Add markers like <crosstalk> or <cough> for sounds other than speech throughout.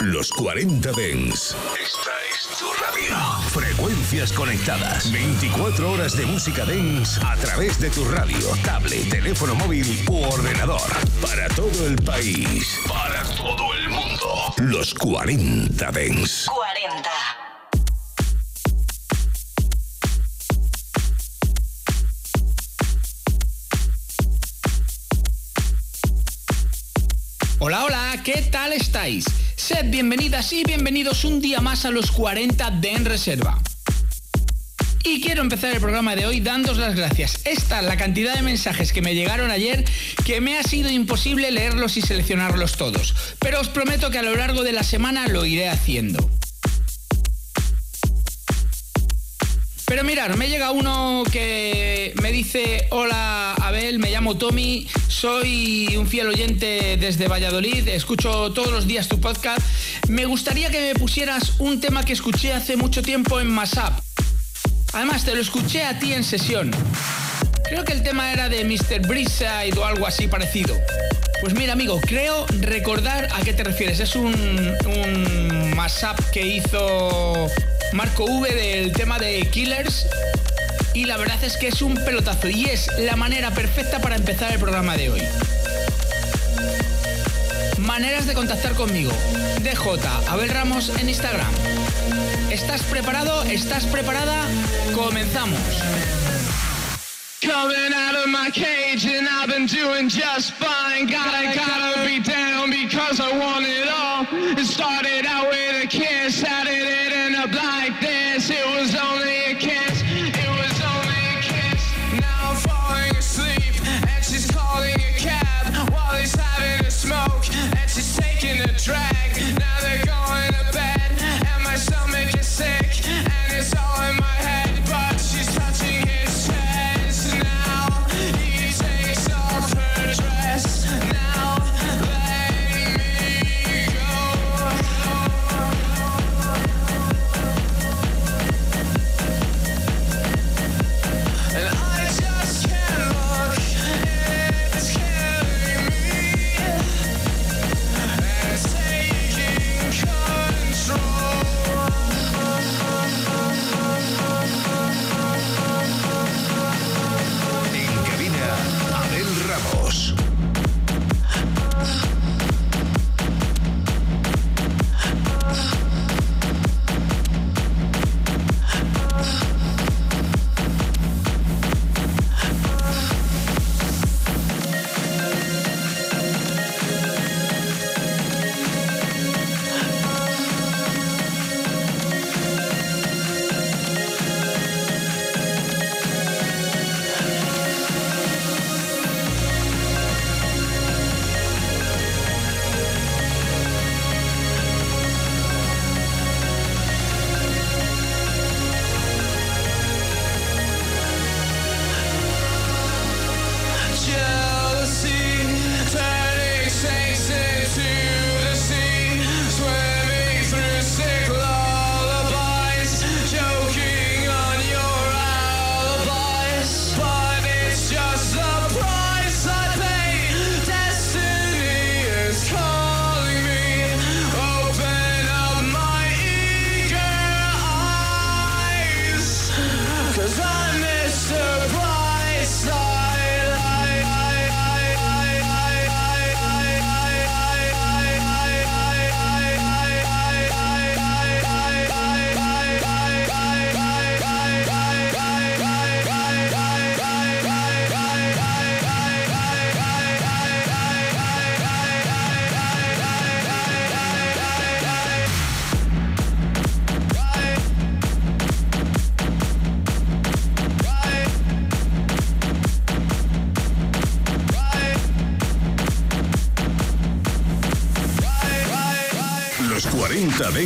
Los 40 Dens. Esta es tu radio. Frecuencias conectadas. 24 horas de música Dens a través de tu radio, tablet, teléfono móvil u ordenador. Para todo el país. Para todo el mundo. Los 40 Dens. 40. Hola, hola, ¿qué tal estáis? Sed bienvenidas y bienvenidos un día más a los 40 de En Reserva. Y quiero empezar el programa de hoy dándos las gracias. Esta es la cantidad de mensajes que me llegaron ayer que me ha sido imposible leerlos y seleccionarlos todos. Pero os prometo que a lo largo de la semana lo iré haciendo. Pero mirad, me llega uno que me dice, hola Abel, me llamo Tommy, soy un fiel oyente desde Valladolid, escucho todos los días tu podcast. Me gustaría que me pusieras un tema que escuché hace mucho tiempo en Masap. Además, te lo escuché a ti en sesión. Creo que el tema era de Mr. Brisside o algo así parecido. Pues mira, amigo, creo recordar a qué te refieres. Es un, un mashup que hizo Marco V del tema de Killers. Y la verdad es que es un pelotazo y es la manera perfecta para empezar el programa de hoy. Maneras de contactar conmigo. DJ Abel Ramos en Instagram. ¿Estás preparado? ¿Estás preparada? Comenzamos.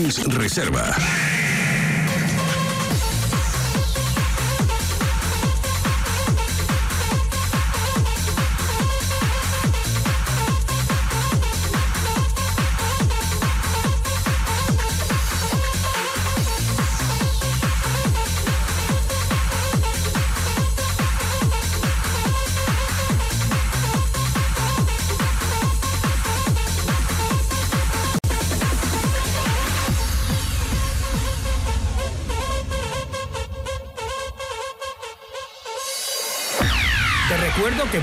40 Dens Reserva.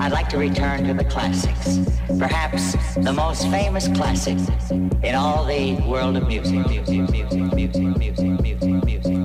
I'd like to return to the classics. Perhaps the most famous classic in all the world of music. music, music, music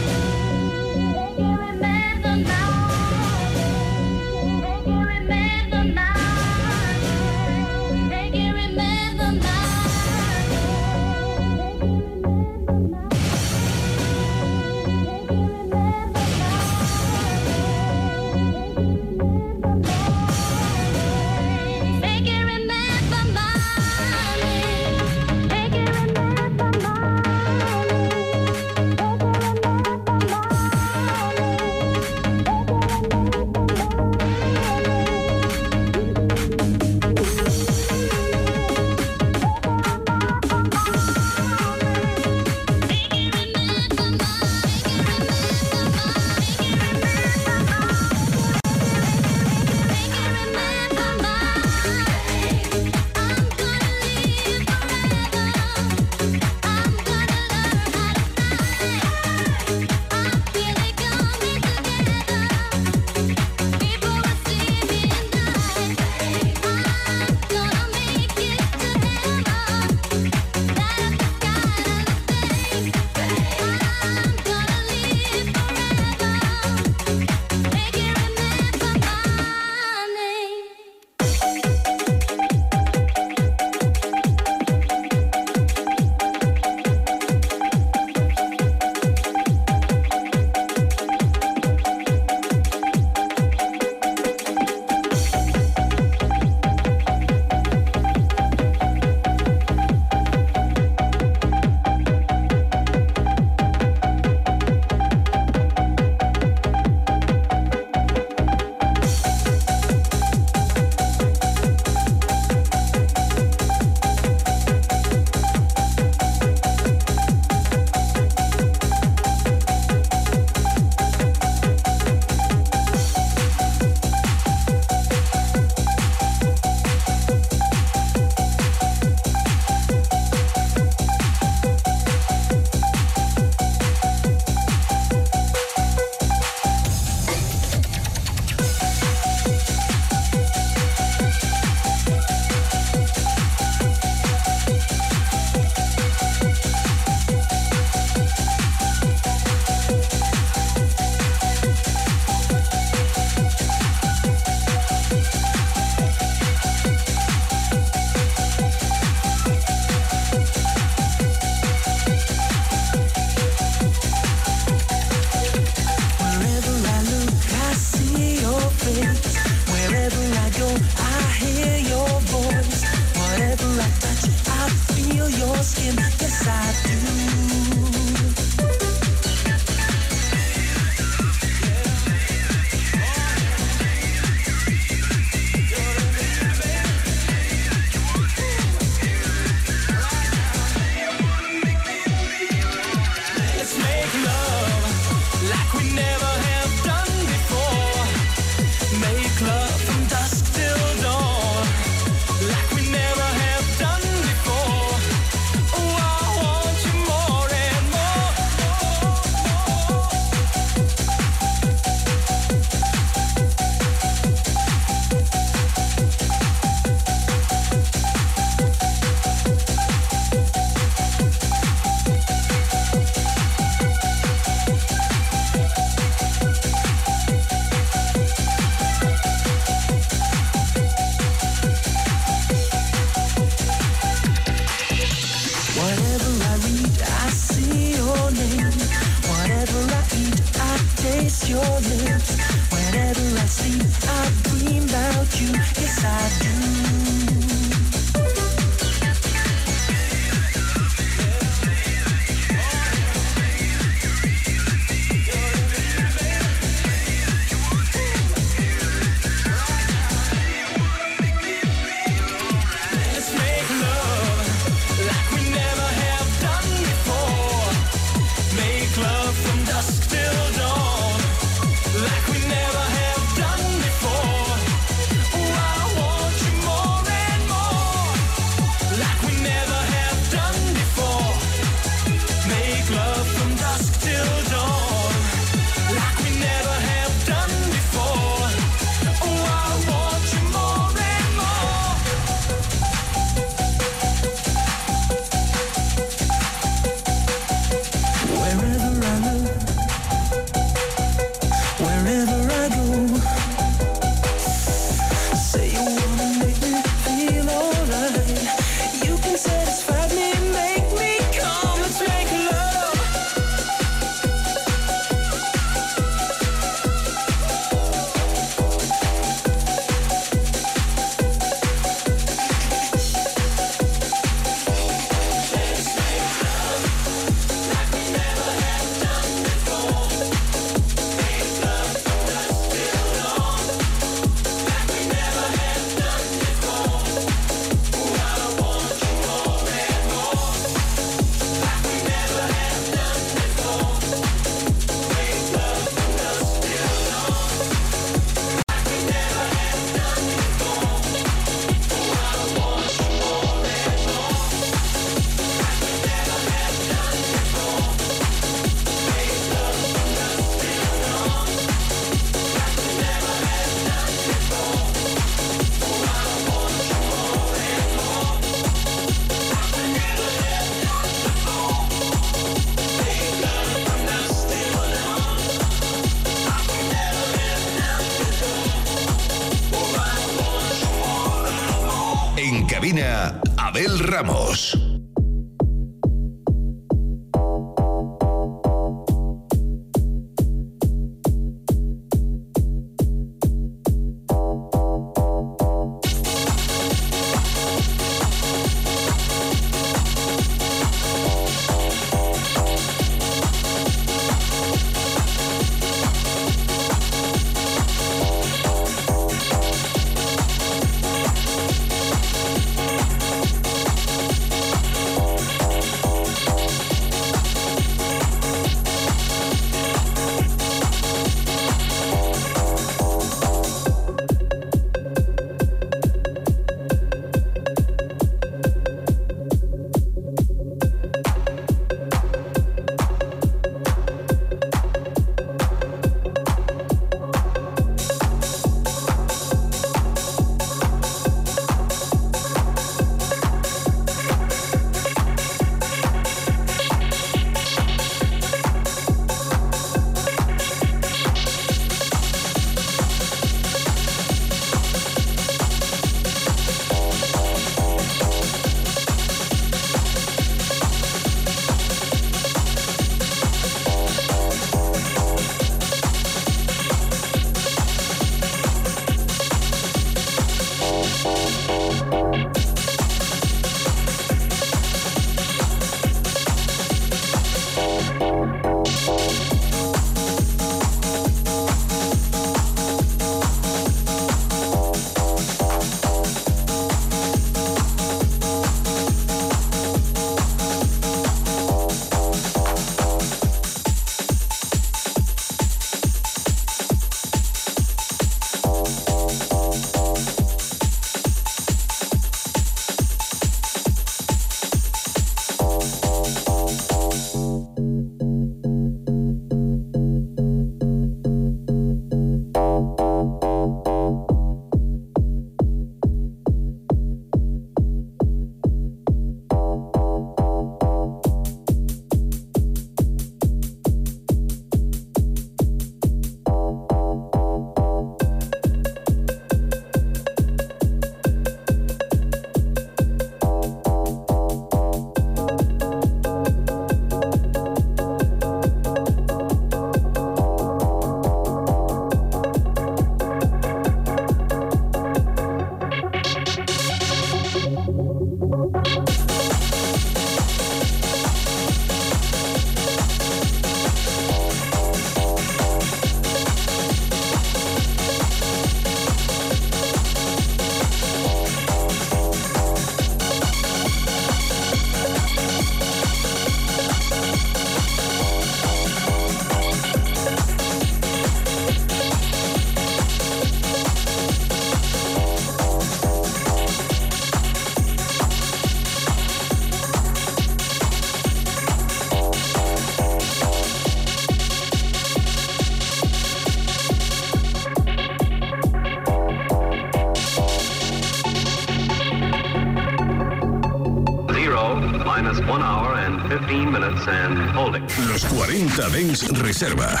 Los 40 Dens Reserva.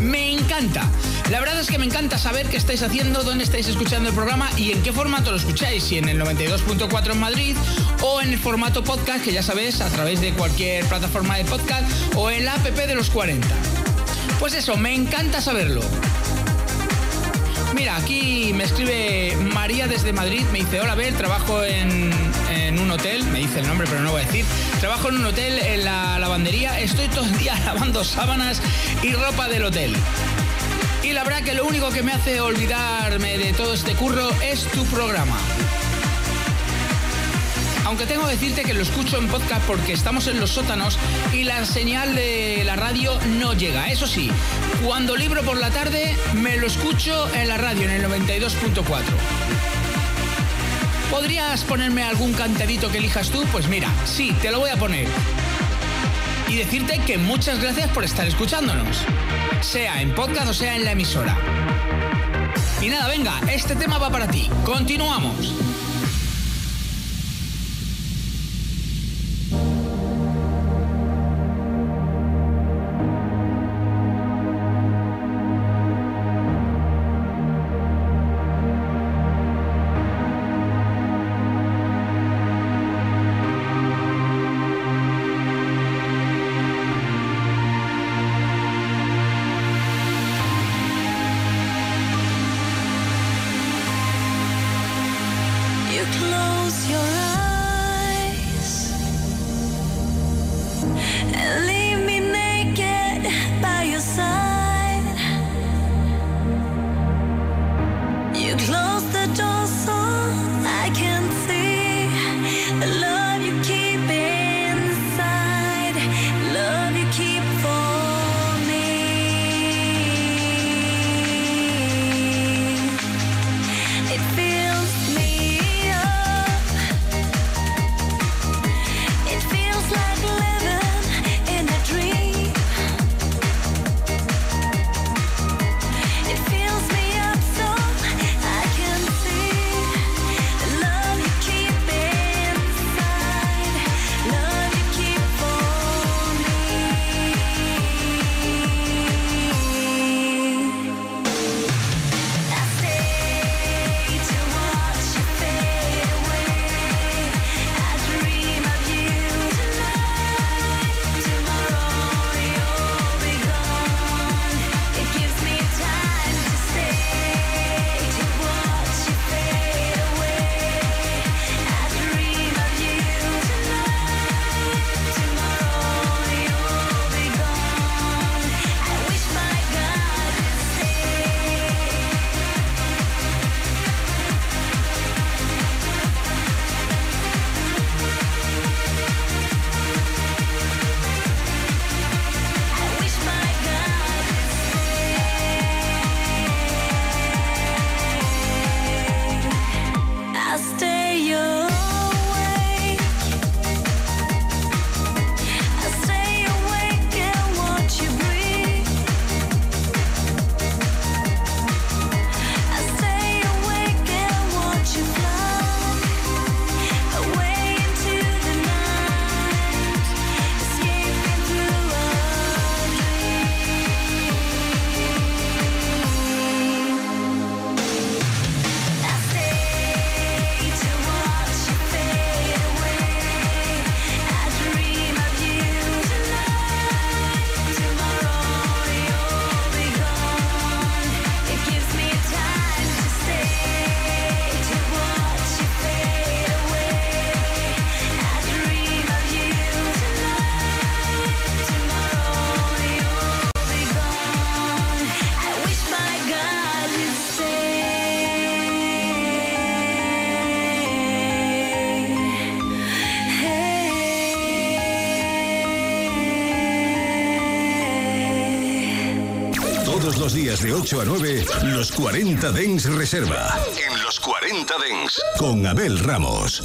Me encanta. La verdad es que me encanta saber qué estáis haciendo, dónde estáis escuchando el programa y en qué formato lo escucháis, si en el 92.4 en Madrid o en el formato podcast, que ya sabéis, a través de cualquier plataforma de podcast o en app de los 40. Pues eso, me encanta saberlo. Mira, aquí me escribe María desde Madrid, me dice, hola, ver, trabajo en, en un hotel, me dice el nombre pero no voy a decir, trabajo en un hotel en la lavandería, estoy todo el día <laughs> lavando sábanas y ropa del hotel. Y la verdad que lo único que me hace olvidarme de todo este curro es tu programa. Aunque tengo que decirte que lo escucho en podcast porque estamos en los sótanos y la señal de la radio no llega. Eso sí, cuando libro por la tarde me lo escucho en la radio, en el 92.4. ¿Podrías ponerme algún cantadito que elijas tú? Pues mira, sí, te lo voy a poner. Y decirte que muchas gracias por estar escuchándonos, sea en podcast o sea en la emisora. Y nada, venga, este tema va para ti. Continuamos. 8 a 9, los 40 Dens Reserva. En los 40 Dens, con Abel Ramos.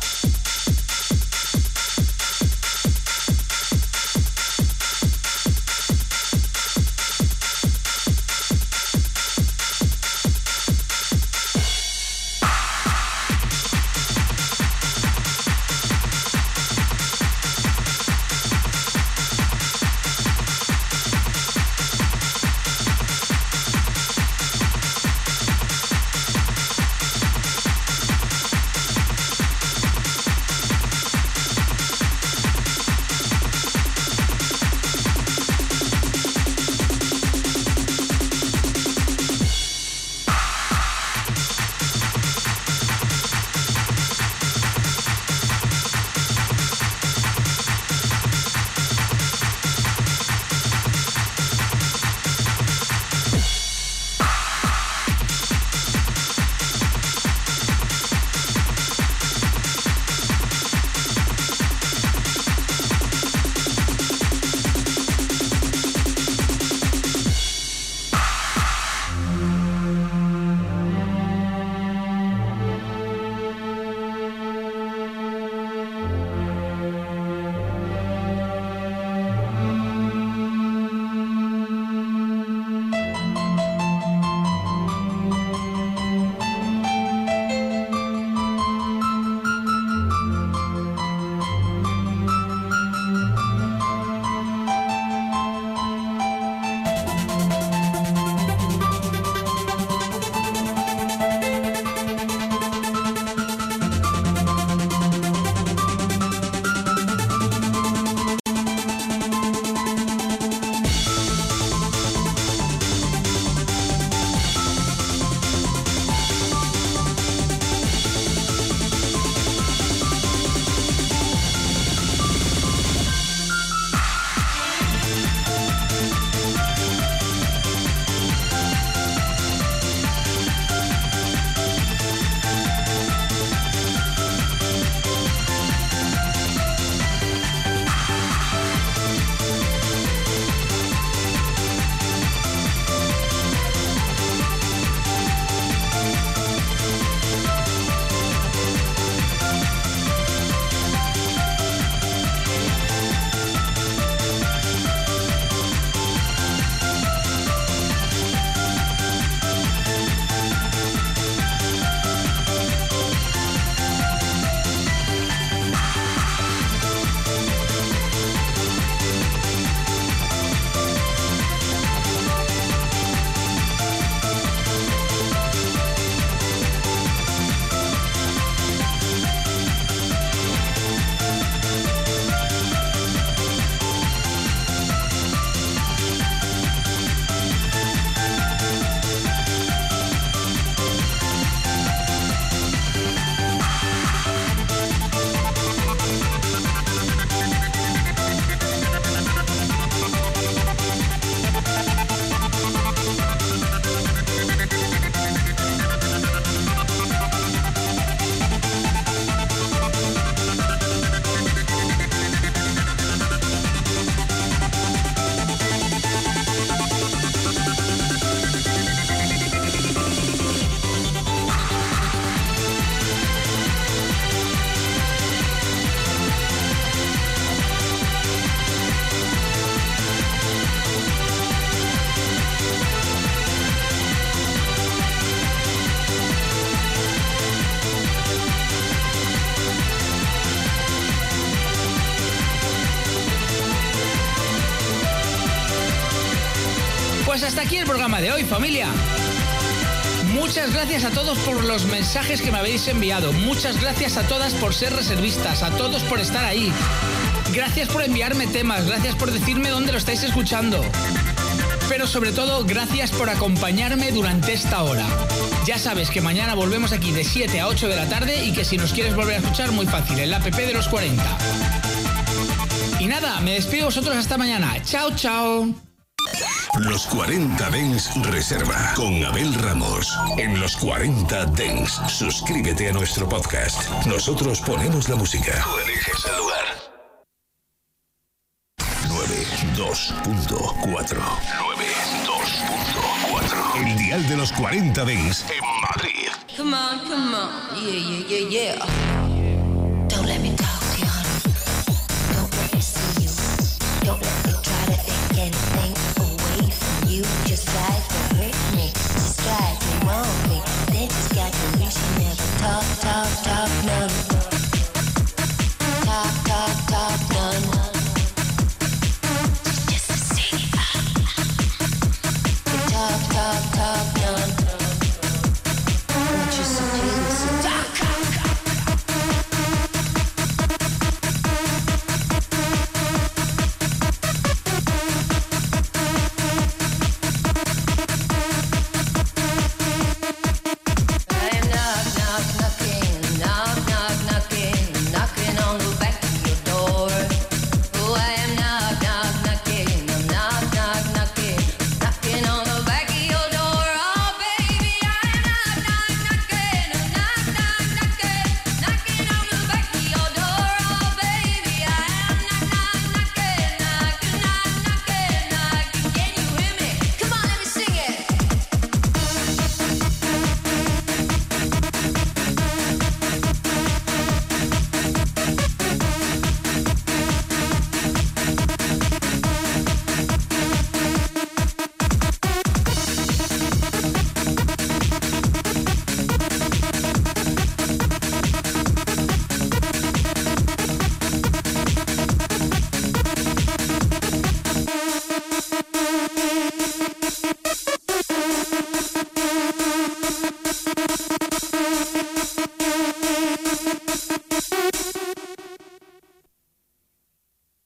Programa de hoy, familia. Muchas gracias a todos por los mensajes que me habéis enviado. Muchas gracias a todas por ser reservistas, a todos por estar ahí. Gracias por enviarme temas, gracias por decirme dónde lo estáis escuchando. Pero sobre todo, gracias por acompañarme durante esta hora. Ya sabes que mañana volvemos aquí de 7 a 8 de la tarde y que si nos quieres volver a escuchar, muy fácil, en la app de los 40. Y nada, me despido de vosotros hasta mañana. Chao, chao los 40 Dens Reserva con Abel Ramos. En los 40 Dens, suscríbete a nuestro podcast. Nosotros ponemos la música. Tú eliges el lugar. 92.4 92.4 El dial de los 40 Dens en Madrid. Come on, come on. Yeah, yeah, yeah, yeah. Don't let me talk to you, honey. Don't let me you. Don't let me try to think anything. The ride me, with me, it's got talk, talk, talk, no.